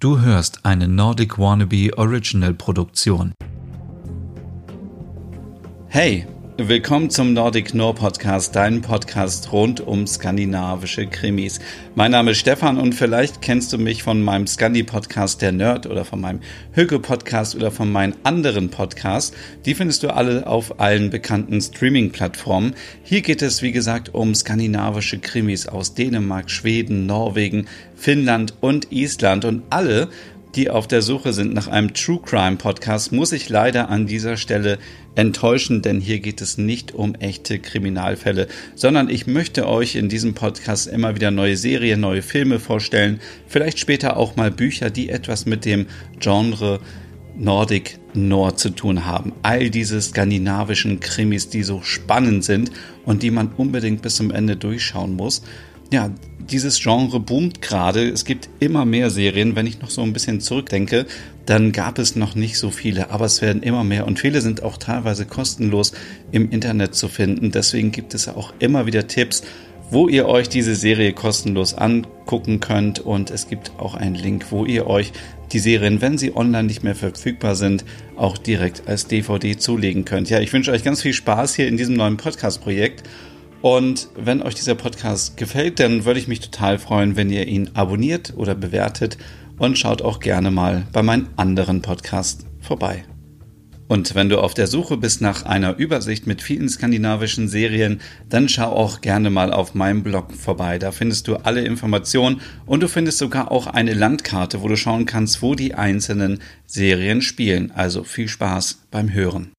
Du hörst eine Nordic Wannabe Original Produktion. Hey, willkommen zum Nordic Nor Podcast, dein Podcast rund um skandinavische Krimis. Mein Name ist Stefan und vielleicht kennst du mich von meinem Scandi Podcast Der Nerd oder von meinem Höke Podcast oder von meinen anderen Podcasts. Die findest du alle auf allen bekannten Streaming Plattformen. Hier geht es wie gesagt um skandinavische Krimis aus Dänemark, Schweden, Norwegen, Finnland und Island und alle, die auf der Suche sind nach einem True Crime Podcast, muss ich leider an dieser Stelle enttäuschen, denn hier geht es nicht um echte Kriminalfälle, sondern ich möchte euch in diesem Podcast immer wieder neue Serien, neue Filme vorstellen, vielleicht später auch mal Bücher, die etwas mit dem Genre Nordic Noir zu tun haben. All diese skandinavischen Krimis, die so spannend sind und die man unbedingt bis zum Ende durchschauen muss ja, dieses Genre boomt gerade. Es gibt immer mehr Serien. Wenn ich noch so ein bisschen zurückdenke, dann gab es noch nicht so viele, aber es werden immer mehr und viele sind auch teilweise kostenlos im Internet zu finden. Deswegen gibt es auch immer wieder Tipps, wo ihr euch diese Serie kostenlos angucken könnt und es gibt auch einen Link, wo ihr euch die Serien, wenn sie online nicht mehr verfügbar sind, auch direkt als DVD zulegen könnt. Ja, ich wünsche euch ganz viel Spaß hier in diesem neuen Podcast-Projekt und wenn euch dieser Podcast gefällt, dann würde ich mich total freuen, wenn ihr ihn abonniert oder bewertet und schaut auch gerne mal bei meinen anderen Podcasts vorbei. Und wenn du auf der Suche bist nach einer Übersicht mit vielen skandinavischen Serien, dann schau auch gerne mal auf meinem Blog vorbei. Da findest du alle Informationen und du findest sogar auch eine Landkarte, wo du schauen kannst, wo die einzelnen Serien spielen. Also viel Spaß beim Hören.